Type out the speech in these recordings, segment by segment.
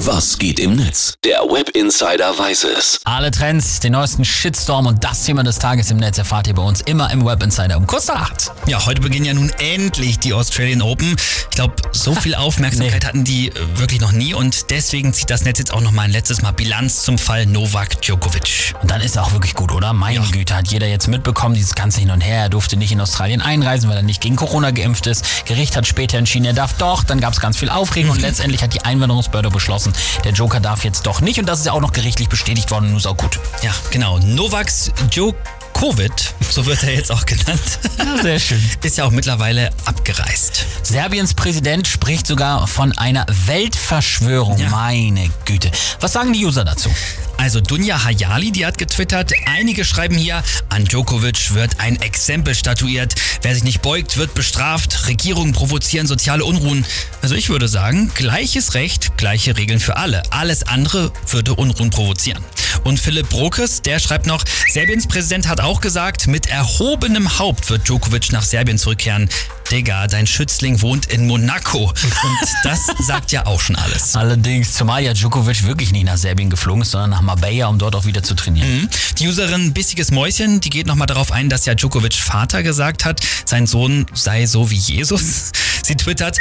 Was geht im Netz? Der Web Insider weiß es. Alle Trends, den neuesten Shitstorm und das Thema des Tages im Netz erfahrt ihr bei uns immer im Web Insider um kurz nach acht. Ja, heute beginnen ja nun endlich die Australian Open. Ich glaube, so viel Aufmerksamkeit Nee. hatten die äh, wirklich noch nie und deswegen zieht das Netz jetzt auch noch mal ein letztes Mal Bilanz zum Fall Novak Djokovic. Und dann ist er auch wirklich gut, oder? Meine Ja. Güte, hat jeder jetzt mitbekommen, dieses ganze Hin und Her. Er durfte nicht in Australien einreisen, weil er nicht gegen Corona geimpft ist. Gericht hat später entschieden, er darf doch. Dann gab es ganz viel Aufregung und letztendlich hat die Einwanderungsbehörde beschlossen, der Joker darf jetzt doch nicht. Und das ist ja auch noch gerichtlich bestätigt worden. Nun ist auch gut. Ja, genau. Novaks Djokovic, so wird er jetzt auch genannt, Ja, sehr schön. ist ja auch mittlerweile abgereist. Serbiens Präsident spricht sogar von einer Weltverschwörung. Ja. Meine Güte. Was sagen die User dazu? Also Dunja Hayali, die hat getwittert, einige schreiben hier, an Djokovic wird ein Exempel statuiert. Wer sich nicht beugt, wird bestraft. Regierungen provozieren soziale Unruhen. Also ich würde sagen, gleiches Recht, gleiche Regeln für alle. Alles andere würde Unruhen provozieren. Und Philipp Brokes, der schreibt noch, Serbiens Präsident hat auch gesagt, mit erhobenem Haupt wird Djokovic nach Serbien zurückkehren. Digga, dein Schützling wohnt in Monaco. Und das sagt ja auch schon alles. Allerdings, zumal ja Djokovic wirklich nicht nach Serbien geflogen ist, sondern nach Marbella, um dort auch wieder zu trainieren. Mhm. Die Userin Bissiges Mäuschen, die geht nochmal darauf ein, dass ja Djokovic Vater gesagt hat, sein Sohn sei so wie Jesus. Sie twittert,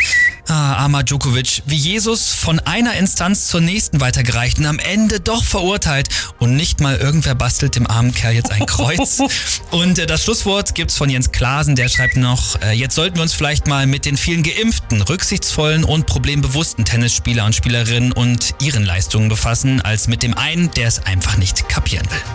ah, armer Djokovic, wie Jesus von einer Instanz zur nächsten weitergereicht und am Ende doch verurteilt und nicht mal irgendwer bastelt dem armen Kerl jetzt ein Kreuz. und äh, das Schlusswort gibt's von Jens Klasen, der schreibt noch, äh, jetzt sollten wir uns vielleicht mal mit den vielen geimpften, rücksichtsvollen und problembewussten Tennisspieler und Spielerinnen und ihren Leistungen befassen, als mit dem einen, der es einfach nicht kapieren will.